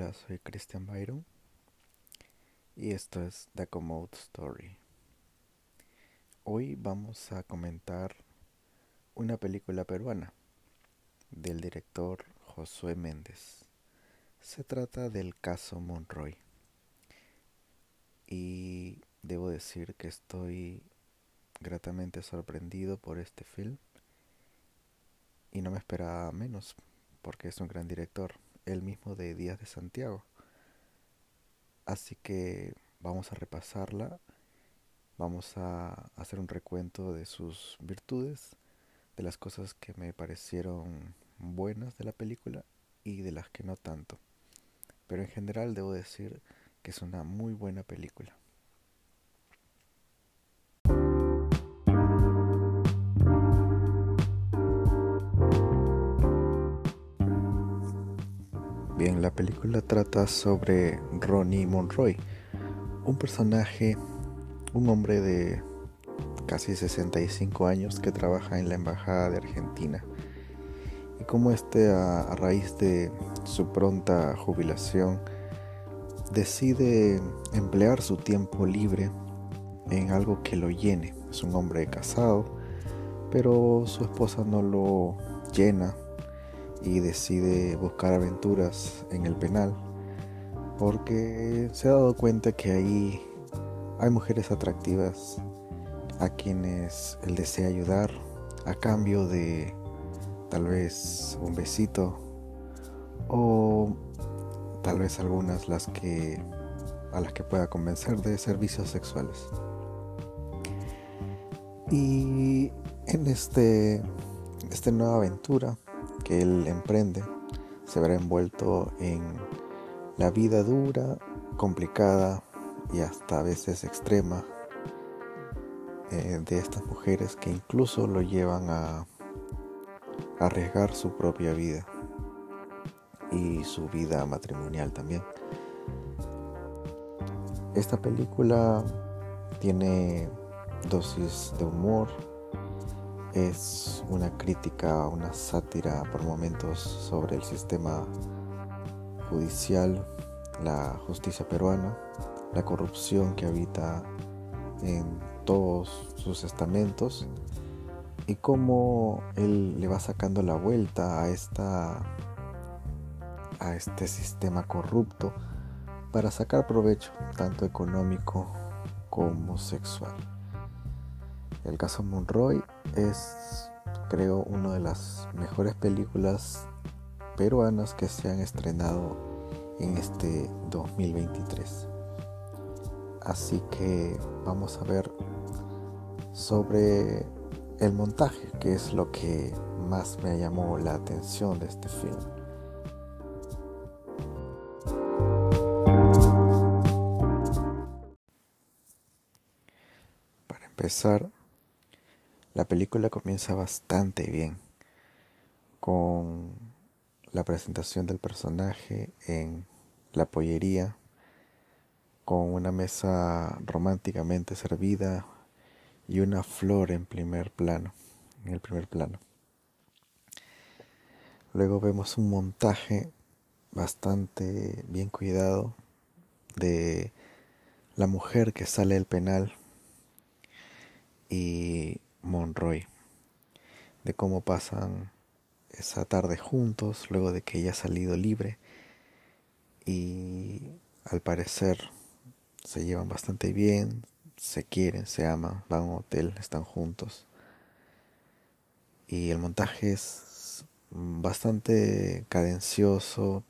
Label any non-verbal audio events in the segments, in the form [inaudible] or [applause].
Hola, soy Christian Byron y esto es The Commode Story. Hoy vamos a comentar una película peruana del director Josué Méndez. Se trata del caso Monroy. Y debo decir que estoy gratamente sorprendido por este film y no me esperaba menos porque es un gran director el mismo de Días de Santiago. Así que vamos a repasarla, vamos a hacer un recuento de sus virtudes, de las cosas que me parecieron buenas de la película y de las que no tanto. Pero en general debo decir que es una muy buena película. La película trata sobre Ronnie Monroy, un personaje, un hombre de casi 65 años que trabaja en la Embajada de Argentina. Y como este, a, a raíz de su pronta jubilación, decide emplear su tiempo libre en algo que lo llene. Es un hombre casado, pero su esposa no lo llena y decide buscar aventuras en el penal porque se ha dado cuenta que ahí hay mujeres atractivas a quienes él desea ayudar a cambio de tal vez un besito o tal vez algunas las que a las que pueda convencer de servicios sexuales. Y en este esta nueva aventura él emprende se verá envuelto en la vida dura, complicada y hasta a veces extrema eh, de estas mujeres que incluso lo llevan a arriesgar su propia vida y su vida matrimonial también. Esta película tiene dosis de humor, es una crítica, una sátira por momentos sobre el sistema judicial, la justicia peruana, la corrupción que habita en todos sus estamentos y cómo él le va sacando la vuelta a esta a este sistema corrupto para sacar provecho tanto económico como sexual. El caso Monroy es, creo, una de las mejores películas peruanas que se han estrenado en este 2023. Así que vamos a ver sobre el montaje, que es lo que más me llamó la atención de este film. Para empezar, la película comienza bastante bien con la presentación del personaje en la pollería con una mesa románticamente servida y una flor en primer plano, en el primer plano. Luego vemos un montaje bastante bien cuidado de la mujer que sale del penal y Monroy, de cómo pasan esa tarde juntos luego de que ella ha salido libre y al parecer se llevan bastante bien, se quieren, se aman, van a un hotel, están juntos. Y el montaje es bastante cadencioso,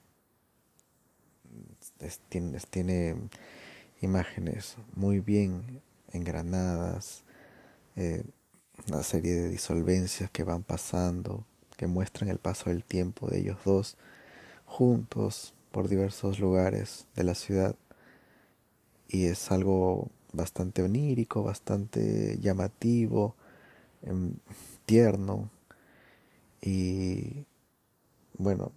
tiene, imágenes muy bien engranadas, eh, una serie de disolvencias que van pasando, que muestran el paso del tiempo de ellos dos juntos por diversos lugares de la ciudad y es algo bastante onírico, bastante llamativo, em, tierno y bueno,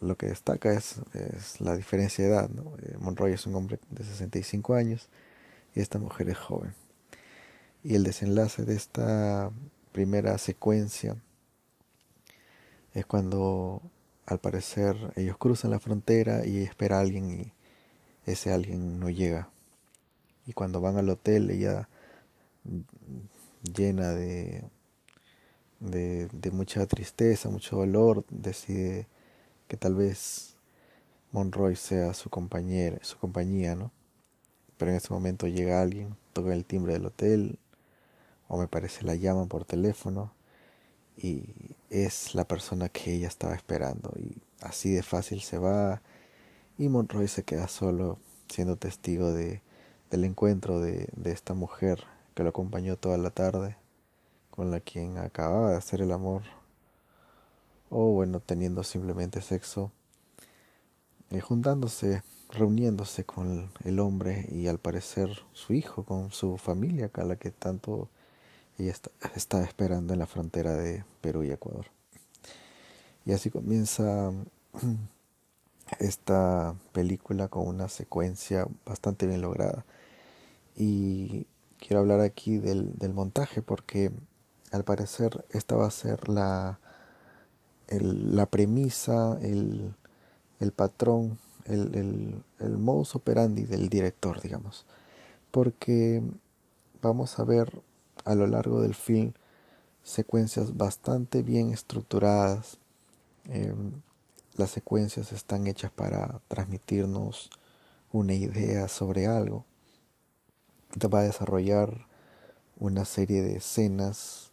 lo que destaca es, es la diferencia de edad. ¿no? Eh, Monroy es un hombre de 65 años y esta mujer es joven. Y el desenlace de esta primera secuencia es cuando al parecer ellos cruzan la frontera y espera a alguien y ese alguien no llega. Y cuando van al hotel ella llena de, de, mucha tristeza, mucho dolor, decide que tal vez Monroy sea su compañera, su compañía, ¿no? Pero en ese momento llega alguien, toca el timbre del hotel, o me parece la llaman por teléfono, y es la persona que ella estaba esperando. Y así de fácil se va, y Monroy se queda solo, siendo testigo de, del encuentro de, de esta mujer que lo acompañó toda la tarde, con la quien acababa de hacer el amor, o bueno, teniendo simplemente sexo eh, juntándose, reuniéndose con el hombre y al parecer su hijo, con su familia, a la que tanto ella [laughs] está, esperando en la frontera de Perú y Ecuador. Y así comienza [clears throat] esta película con una secuencia bastante bien lograda. Y quiero hablar aquí del, del modus porque al parecer esta va a ser la, la premisa, el, el patrón, el, el, modus operandi del director, digamos. Porque vamos a ver a lo largo del film secuencias bastante bien estructuradas. Em, las secuencias están hechas para transmitirnos una idea sobre algo. Va a desarrollar una serie de escenas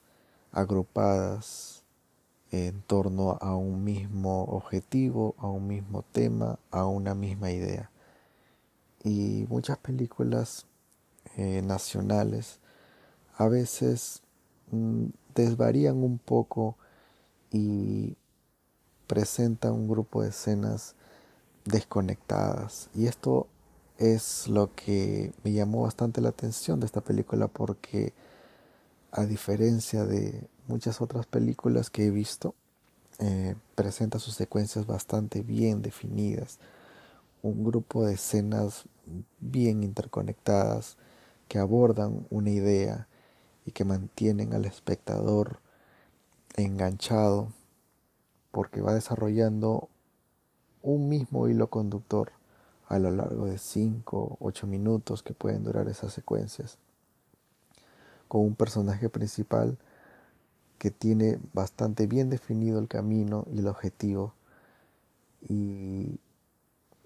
agrupadas en torno a un mismo objetivo, a un mismo tema, a una misma idea. Y muchas películas eh, nacionales a veces mm, desvarían un poco y presentan un grupo de escenas desconectadas. Y esto es lo que me llamó bastante la atención de esta película porque a diferencia de muchas otras películas que he visto, eh, presenta sus secuencias bastante bien definidas, un grupo de escenas bien interconectadas que abordan una idea y que mantienen al espectador enganchado porque va desarrollando un mismo hilo conductor a lo largo de 5 o 8 minutos que pueden durar esas secuencias con un personaje principal que tiene bastante bien definido el camino y el objetivo y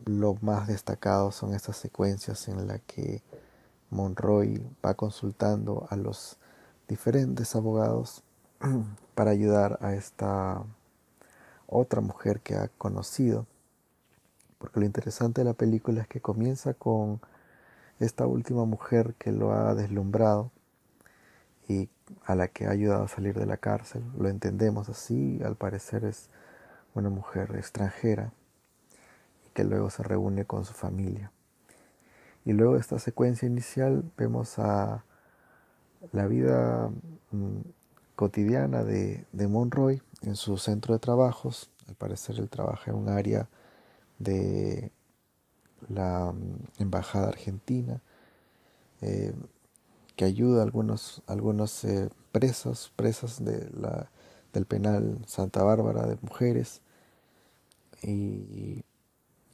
lo más destacado son estas secuencias en las que Monroy va consultando a los diferentes abogados [clears throat] para ayudar a esta otra mujer que ha conocido. Porque lo interesante de la película es que comienza con esta última mujer que lo ha deslumbrado y a la que ha ayudado a salir de la cárcel. Lo entendemos así, al parecer es una mujer extranjera y que luego se reúne con su familia. Y luego de esta secuencia inicial vemos a la vida mm, cotidiana de, de, Monroy en su centro de trabajos. Al parecer él trabaja en un área de la mm, Embajada Argentina. Eh, que ayuda a algunos, algunos eh, presos, presas de la, del penal Santa Bárbara de mujeres. Y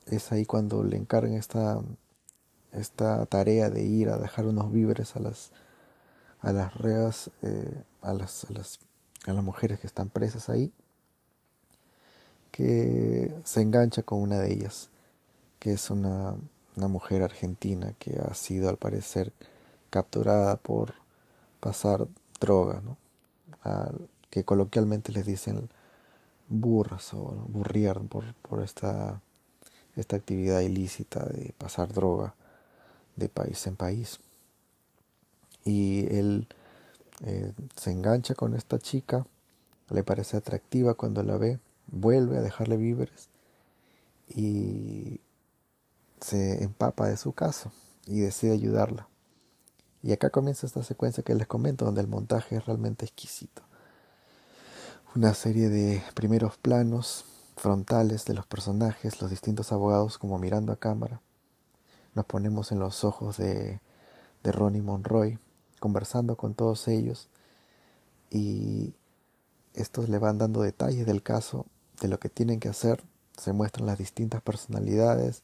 es ahí cuando le encargan esta, esta tarea de ir a dejar unos víveres a las, a las reas, eh, a, las, a, las, a las mujeres que están presas ahí, que se engancha con una de ellas, que es una, una mujer argentina que ha sido al parecer capturada por pasar droga, ¿no? que coloquialmente les dicen burras o burriar por, por esta, esta actividad ilícita de pasar droga de país en país. Y él eh, se engancha con esta chica, le parece atractiva cuando la ve, vuelve a dejarle víveres y se empapa de su caso y decide ayudarla. Y acá comienza esta secuencia que les comento, donde el montaje es realmente exquisito. Una serie de primeros planos frontales de los personajes, los distintos abogados como mirando a cámara. Nos ponemos en los ojos de, de Ronnie Monroy, conversando con todos ellos y estos le van dando detalles del caso, de lo que tienen que hacer se muestran las distintas personalidades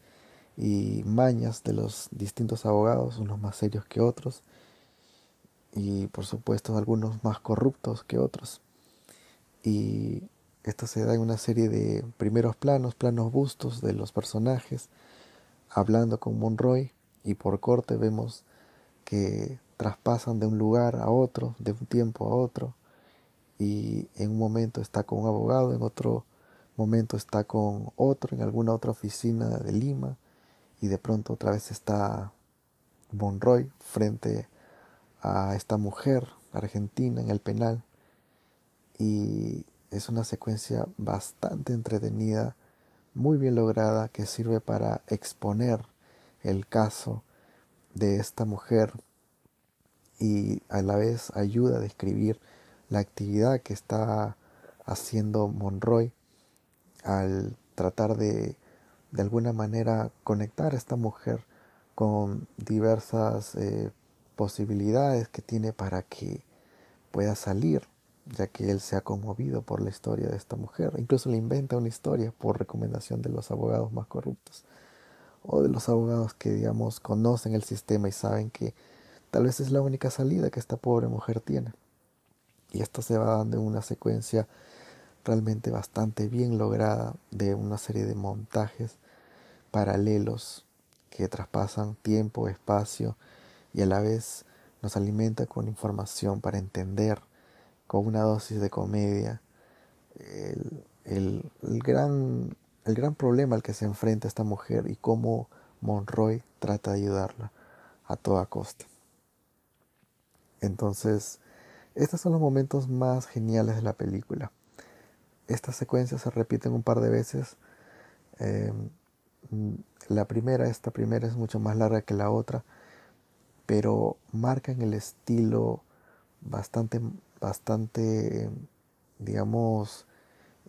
y mañas de los distintos abogados, unos más serios que otros y por supuesto algunos más corruptos que otros. Y esto se da en una serie de primeros planos, planos bustos de los personajes, hablando con Monroy y por corte vemos que traspasan de un lugar a otro, de un tiempo a otro, y en un momento está con un abogado, en otro momento está con otro, en alguna otra oficina de Lima, y de pronto otra vez está Monroy frente a esta mujer argentina en el penal, y es una secuencia bastante entretenida, muy bien lograda, que sirve para exponer el caso de esta mujer y a la vez ayuda a describir la actividad que está haciendo Monroy al tratar de de alguna manera conectar a esta mujer con diversas eh, posibilidades que tiene para que pueda salir, ya que él se ha conmovido por la historia de esta mujer. Incluso le inventa una historia por recomendación de los abogados más corruptos o de los abogados que, digamos, conocen el sistema y saben que tal vez es la única salida que esta pobre mujer tiene. Y esto se va dando en una secuencia realmente bastante bien lograda de una serie de montajes paralelos que traspasan tiempo, espacio y a la vez nos alimenta con información para entender con una dosis de comedia el, el, gran, el gran problema al que se enfrenta esta mujer y cómo Monroy trata de ayudarla a toda costa. Entonces, estos son los momentos más geniales de la película. Estas secuencias se repiten un par de veces. Em, la primera, esta primera es mucho más larga que la otra, pero marcan el estilo bastante, bastante, digamos,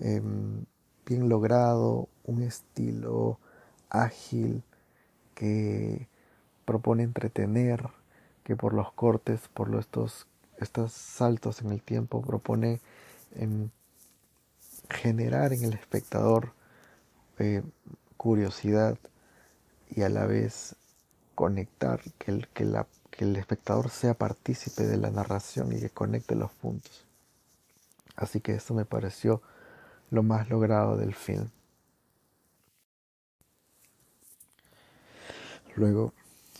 em, bien logrado, un estilo ágil que propone entretener, que por los cortes, por estos, estos saltos en el tiempo, propone generar en el espectador eh, curiosidad y a la vez conectar, que el, que, la, que el espectador sea partícipe de la narración y que conecte los puntos. Así que esto me pareció lo más logrado del film. Luego,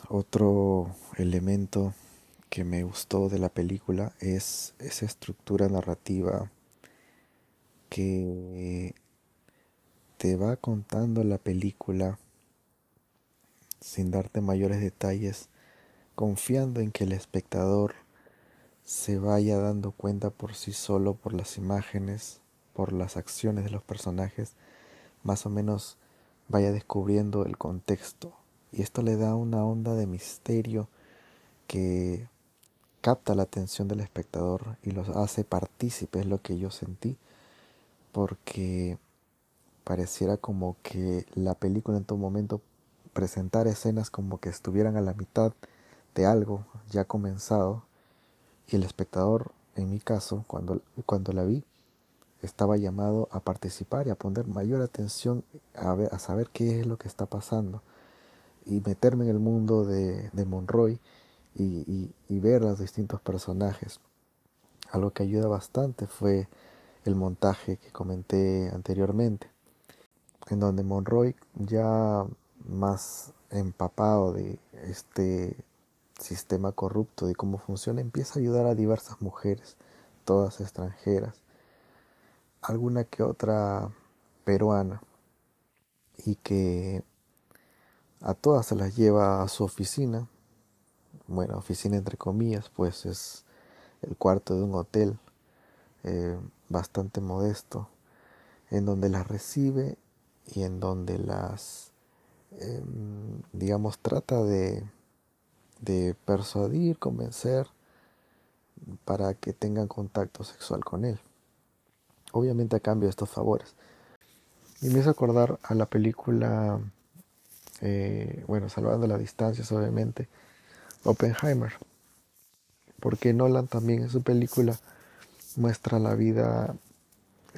otro elemento que me gustó de la película es esa estructura narrativa que te va contando la película sin darte mayores detalles, confiando en que el espectador se vaya dando cuenta por sí solo por las imágenes, por las acciones de los personajes, más o menos vaya descubriendo el contexto. Y esto le da una onda de misterio que capta la atención del espectador y los hace partícipes, es lo que yo sentí, porque pareciera como que la película en todo momento presentar escenas como que estuvieran a la mitad de algo ya comenzado y el espectador, en mi caso, cuando, cuando la vi, estaba llamado a participar y a poner mayor atención a, ver, a saber qué es lo que está pasando y meterme en el mundo de, de Monroy y, y ver los distintos personajes. Algo que ayuda bastante fue el montaje que comenté anteriormente en donde Monroy ya más empapado de este sistema corrupto, de cómo funciona, empieza a ayudar a diversas mujeres, todas extranjeras, alguna que otra peruana, y que a todas se las lleva a su oficina, bueno, oficina entre comillas, pues es el cuarto de un hotel eh, bastante modesto, en donde las recibe y en donde las, em, digamos, trata de, de persuadir, convencer para que tengan contacto sexual con él. Obviamente a cambio de estos favores. Y me hizo acordar a la película, eh, bueno, salvando las distancias obviamente, Oppenheimer. Porque Nolan también en su película muestra la vida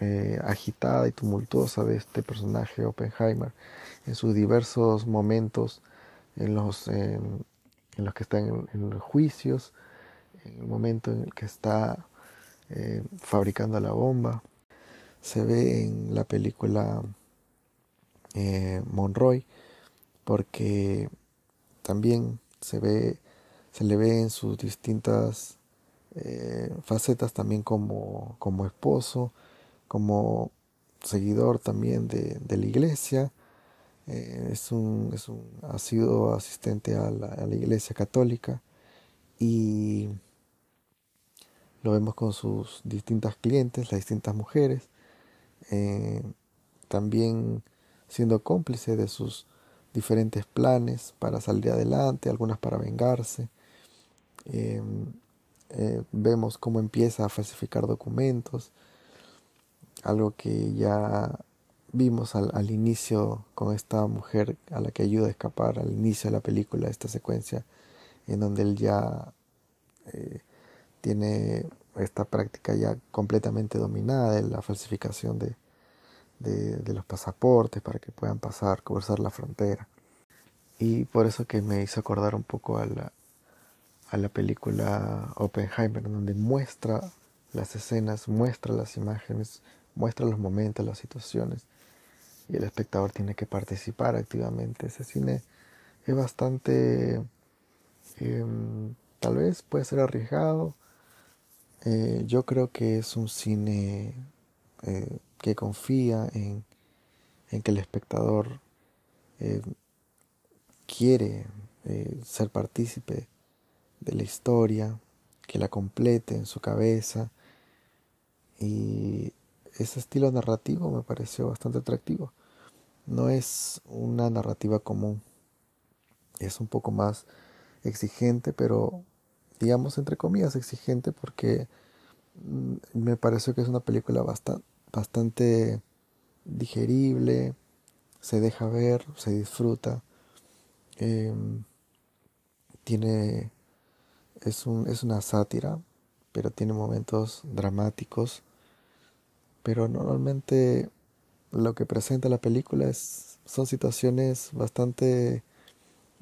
eh, agitada y tumultuosa de este personaje Oppenheimer en sus diversos momentos en los, en, los que está en, los juicios, en el momento en el que está eh, fabricando la bomba. Se ve en la película Monroy porque también se ve se le ve en sus distintas eh, facetas también como, como esposo, como seguidor también de, la iglesia. Eh, es un, es un, ha sido asistente a la, iglesia católica y lo vemos con sus distintas clientes, las distintas mujeres, eh, también siendo cómplice de sus diferentes planes para salir adelante, algunas para vengarse. Em, eh, vemos cómo empieza a falsificar documentos, algo que ya vimos al, inicio con esta mujer a la que ayuda a escapar al inicio de la película, esta secuencia en donde él ya eh, tiene esta práctica ya completamente dominada de la falsificación de, de, los pasaportes para que puedan pasar, cruzar la frontera. Y por eso que me hizo acordar un poco a la, a la película Oppenheimer, donde muestra las escenas, muestra las imágenes, muestra los momentos, las situaciones, y el espectador tiene que participar activamente. Ese cine es bastante, em, tal vez puede ser arriesgado. Eh, yo creo que es un cine eh, que confía en, que el espectador eh, quiere ser partícipe de la historia, que la complete en su cabeza. Y ese estilo narrativo me pareció bastante atractivo. No es una narrativa común, es un poco más exigente, pero digamos entre comillas exigente porque mm, me pareció que es una película bastante, bastante digerible, se deja ver, se disfruta, em, tiene es, un, es una sátira, pero tiene momentos dramáticos. Pero normalmente lo que presenta la película es, son situaciones bastante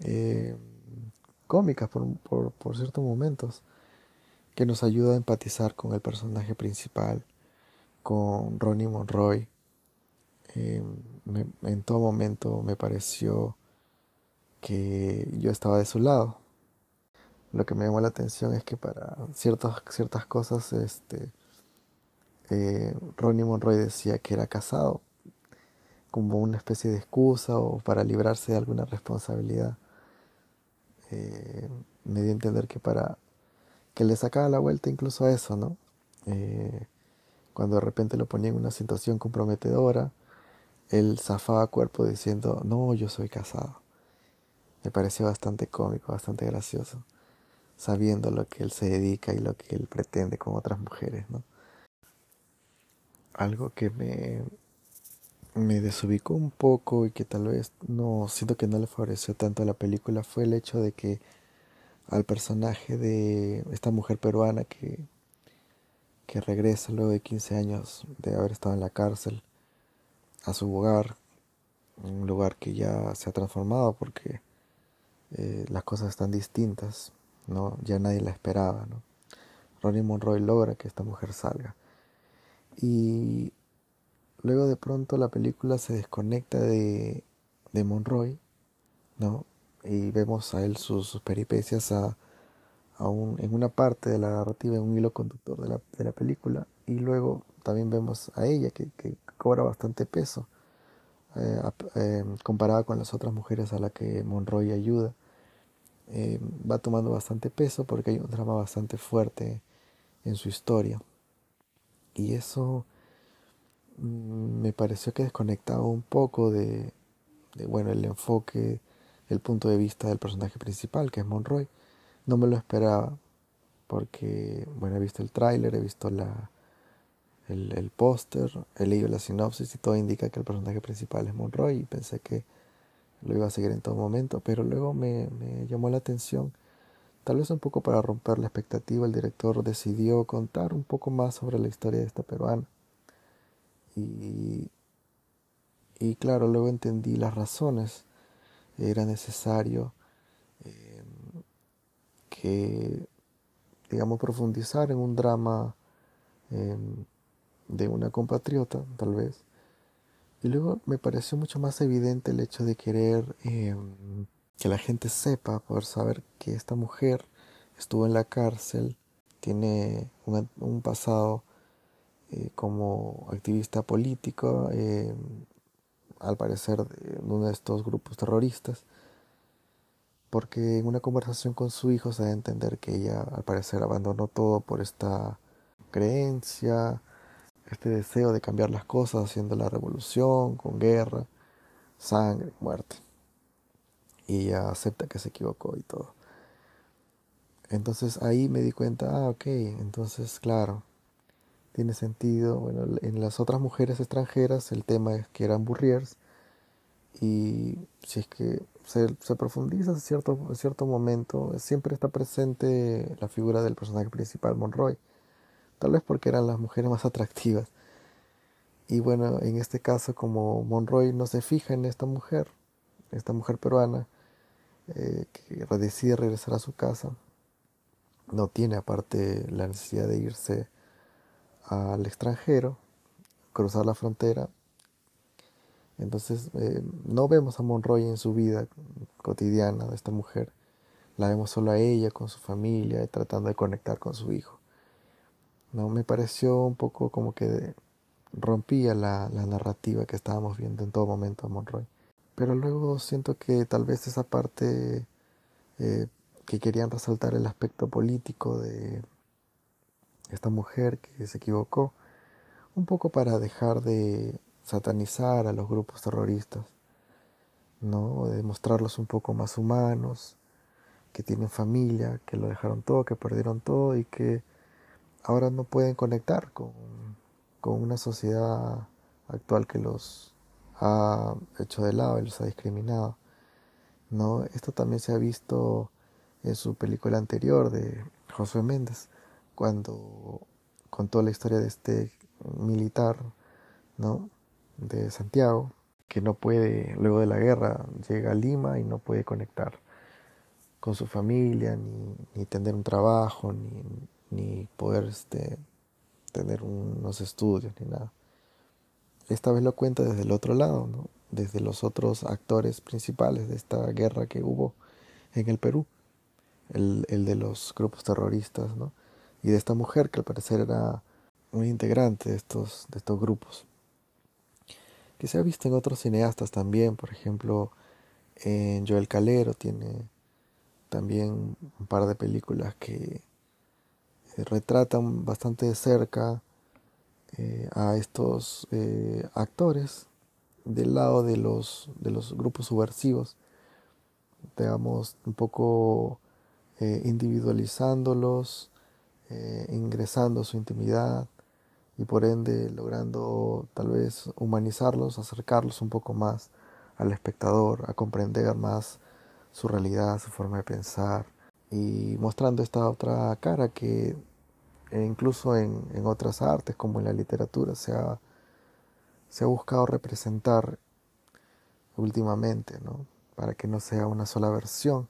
eh, cómicas por, por, ciertos momentos, que nos ayuda a empatizar con el personaje principal, con Ronnie Monroy. Eh, en todo momento me pareció que yo estaba de su lado lo que me llamó la atención es que para ciertas, ciertas cosas, este, eh, Ronnie Monroy decía que era casado, como una especie de excusa o para librarse de alguna responsabilidad. Eh, me dio a entender que para que le sacaba la vuelta incluso a eso, ¿no? Eh, cuando de repente lo ponía en una situación comprometedora, él zafaba cuerpo diciendo, no, yo soy casado. Me pareció bastante cómico, bastante gracioso sabiendo lo que él se dedica y lo que él pretende con otras mujeres, ¿no? Algo que me, me desubicó un poco y que tal vez no siento que no le favoreció tanto a la película fue el hecho de que al personaje de esta mujer peruana que, que regresa luego de 15 años de haber estado en la cárcel a su hogar, un lugar que ya se ha transformado porque eh, las cosas están distintas ¿no? Ya nadie la esperaba, ¿no? Ronnie Monroy logra que esta mujer salga. Y luego de pronto la película se desconecta de, de Monroy, ¿no? Y vemos a él sus, peripecias a, en una parte de la narrativa, en un hilo conductor de la, de la película. Y luego también vemos a ella que, que cobra bastante peso eh, eh, comparada con las otras mujeres a las que Monroy ayuda. Eh, va tomando bastante peso porque hay un drama bastante fuerte en su historia. Y eso mm, me pareció que desconectaba un poco de, bueno, el enfoque, el punto de vista del personaje principal, que es Monroy. No me lo esperaba porque, bueno, he visto el tráiler, he visto la, el, el póster, he leído la sinopsis y todo indica que el personaje principal es Monroy y pensé que lo iba a seguir en todo momento, pero luego me, llamó la atención, tal vez un poco para romper la expectativa, el director decidió contar un poco más sobre la historia de esta peruana. Y, y claro, luego entendí las razones. Era necesario eh, que, digamos, profundizar en un drama eh, de una compatriota, tal vez. Y luego me pareció mucho más evidente el hecho de querer eh, que la gente sepa, poder saber que esta mujer estuvo en la cárcel, tiene un, pasado eh, como activista político, eh, al parecer de uno de estos grupos terroristas, porque en una conversación con su hijo se da a entender que ella al parecer abandonó todo por esta creencia, este deseo de cambiar las cosas haciendo la revolución, con guerra, sangre, muerte. Y ella acepta que se equivocó y todo. Entonces ahí me di cuenta, ah, ok, entonces claro, tiene sentido. Bueno, en las otras mujeres extranjeras el tema es que eran burriers y si es que se, profundiza en cierto, cierto momento, siempre está presente la figura del personaje principal, Monroy tal vez porque eran las mujeres más atractivas. Y bueno, en este caso como Monroy no se fija en esta mujer, esta mujer peruana, eh, que decide regresar a su casa, no tiene aparte la necesidad de irse al extranjero, cruzar la frontera. Entonces eh, no vemos a Monroy en su vida cotidiana de esta mujer, la vemos solo a ella con su familia, tratando de conectar con su hijo. ¿no? Me pareció un poco como que rompía la, narrativa que estábamos viendo en todo momento a Monroy. Pero luego siento que tal vez esa parte eh, que querían resaltar el aspecto político de esta mujer que se equivocó, un poco para dejar de satanizar a los grupos terroristas, ¿no? de mostrarlos un poco más humanos, que tienen familia, que lo dejaron todo, que perdieron todo y que ahora no pueden conectar con, una sociedad actual que los ha hecho de lado y los ha discriminado. ¿no? Esto también se ha visto en su película anterior de Josué Méndez, cuando contó la historia de este militar ¿no? De Santiago, que no puede, luego de la guerra, llega a Lima y no puede conectar con su familia, ni, ni tener un trabajo, ni, ni poder este, tener unos estudios ni nada. Esta vez lo cuenta desde el otro lado, ¿no? desde los otros actores principales de esta guerra que hubo en el Perú, el, el de los grupos terroristas, ¿no? y de esta mujer que al parecer era un integrante de estos, de estos grupos, que se ha visto en otros cineastas también, por ejemplo, en Joel Calero tiene también un par de películas que eh, retratan bastante de cerca eh, a estos eh, actores del lado de los, de los grupos subversivos, digamos, un poco individualizándolos, ingresando su intimidad y por ende logrando tal vez humanizarlos, acercarlos un poco más al espectador, a comprender más su realidad, su forma de pensar, y mostrando esta otra cara que e incluso en, otras artes como en la literatura se ha, se ha buscado representar últimamente, ¿no? para que no sea una sola versión.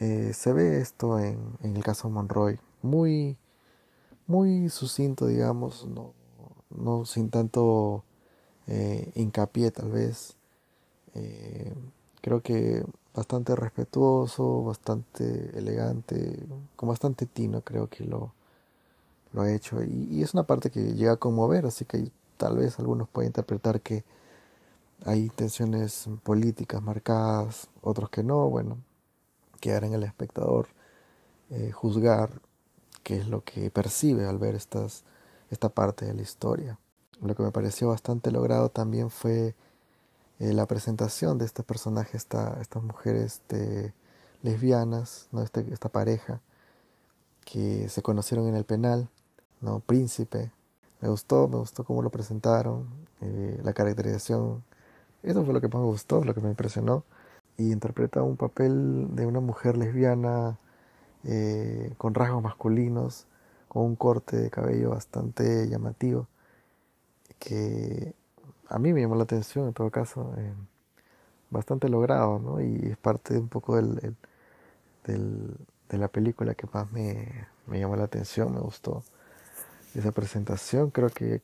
Eh, se ve esto en, el caso Monroy, muy, muy sucinto, digamos, no, no sin tanto eh, hincapié tal vez. Eh, creo que bastante respetuoso, bastante elegante, con bastante tino creo que lo, lo ha hecho. Y, es una parte que llega a conmover, así que tal vez algunos pueden interpretar que hay intenciones políticas marcadas, otros que no, bueno, quedar en el espectador eh, juzgar qué es lo que percibe al ver estas, esta parte de la historia. Lo que me pareció bastante logrado también fue eh, la presentación de este personaje, esta, estas mujeres lesbianas, ¿no? Este, esta pareja que se conocieron en el penal, ¿no? Príncipe. Me gustó, me gustó cómo lo presentaron, eh, la caracterización. Eso fue lo que más me gustó, lo que me impresionó. Y interpreta un papel de una mujer lesbiana eh, con rasgos masculinos, con un corte de cabello bastante llamativo que a mí me llamó la atención en todo caso, eh, bastante logrado, ¿no? Y es parte de un poco del, de la película que más me, me, llamó la atención, me gustó esa presentación, creo que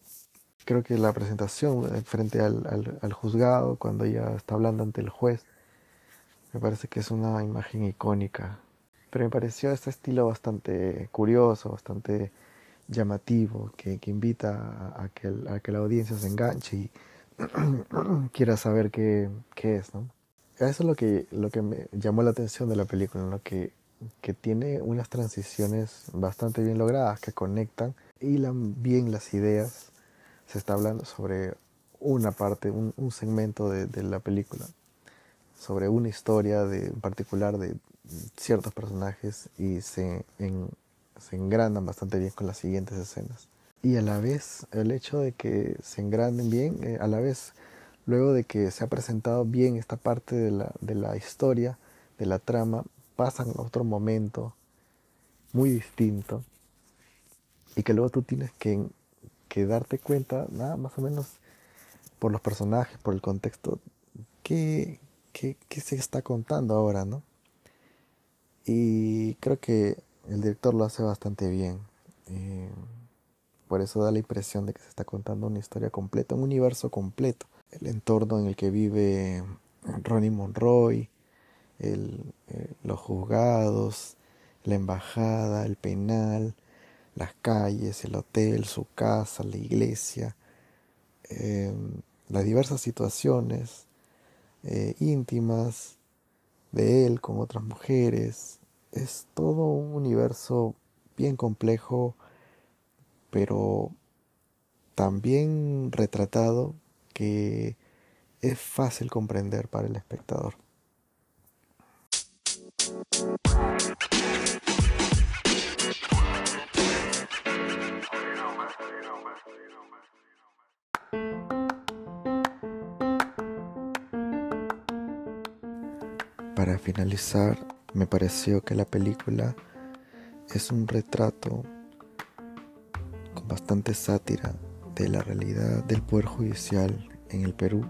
creo que la presentación frente al, al juzgado, cuando ella está hablando ante el juez, me parece que es una imagen icónica. Pero me pareció este estilo bastante curioso, bastante llamativo, que, invita a, que, a, que, la audiencia se enganche y [clears throat] quiera saber qué, qué, es. ¿no? Eso es lo que, lo que me llamó la atención de la película, lo que, que tiene unas transiciones bastante bien logradas, que conectan, hilan bien las ideas. Se está hablando sobre una parte, un, un segmento de, de la película sobre una historia de, en particular de ciertos personajes y se, se engranan bastante bien con las siguientes escenas. Y a la vez, el hecho de que se engranen bien, eh, a la vez, luego de que se ha presentado bien esta parte de la, de la historia, de la trama, pasan a otro momento muy distinto y que luego tú tienes que, que darte cuenta, nada más o menos por los personajes, por el contexto, qué, qué, se está contando ahora, ¿no? Y creo que el director lo hace bastante bien. Eh, por eso da la impresión de que se está contando una historia completa, un universo completo. El entorno en el que vive Ronnie Monroy, el, eh, los juzgados, la embajada, el penal, las calles, el hotel, su casa, la iglesia, eh, las diversas situaciones íntimas de él con otras mujeres. Es todo un universo bien complejo, pero también retratado que es fácil comprender para el espectador. Para finalizar, me pareció que la película es un retrato con bastante sátira de la realidad del poder judicial en el Perú,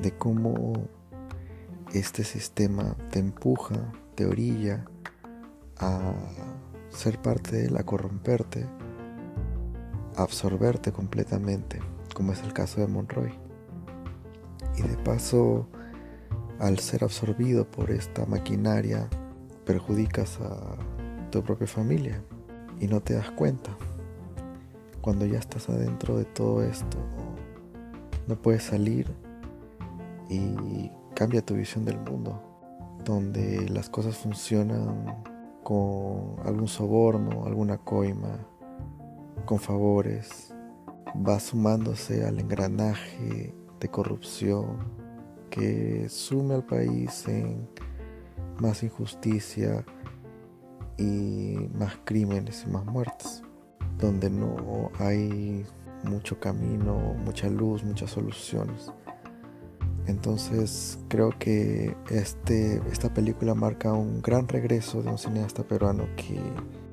de cómo este sistema te empuja, te orilla a ser parte de él, a corromperte, a absorberte completamente, como es el caso de Monroy. Y de paso, al ser absorbido por esta maquinaria, perjudicas a tu propia familia y no te das cuenta. Cuando ya estás adentro de todo esto, no puedes salir y cambia tu visión del mundo, donde las cosas funcionan con algún soborno, alguna coima, con favores, va sumándose al engranaje de corrupción que sume al país en más injusticia y más crímenes y más muertes, donde no hay mucho camino, mucha luz, muchas soluciones. Entonces creo que este, esta película marca un gran regreso de un cineasta peruano que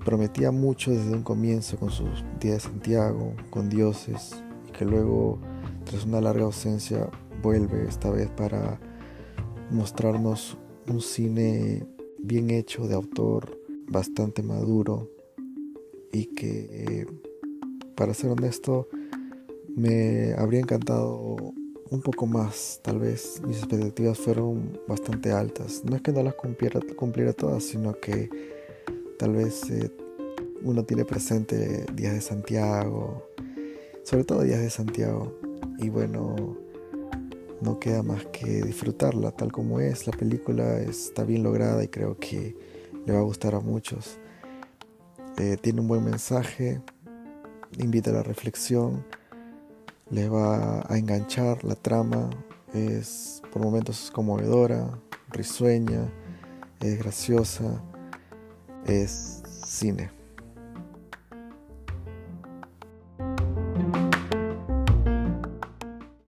prometía mucho desde un comienzo con sus días de Santiago, con dioses, y que luego, tras una larga ausencia, vuelve esta vez para mostrarnos un cine bien hecho de autor, bastante maduro y que, para ser honesto, me habría encantado un poco más, tal vez mis expectativas fueron bastante altas. No es que no las cumpliera, cumpliera todas, sino que tal vez eh, uno tiene presente Días de Santiago, sobre todo Días de Santiago, y bueno, no queda más que disfrutarla tal como es. La película está bien lograda y creo que le va a gustar a muchos. Eh, tiene un buen mensaje, invita a la reflexión, le va a enganchar la trama, es por momentos conmovedora, risueña, es graciosa, es cine.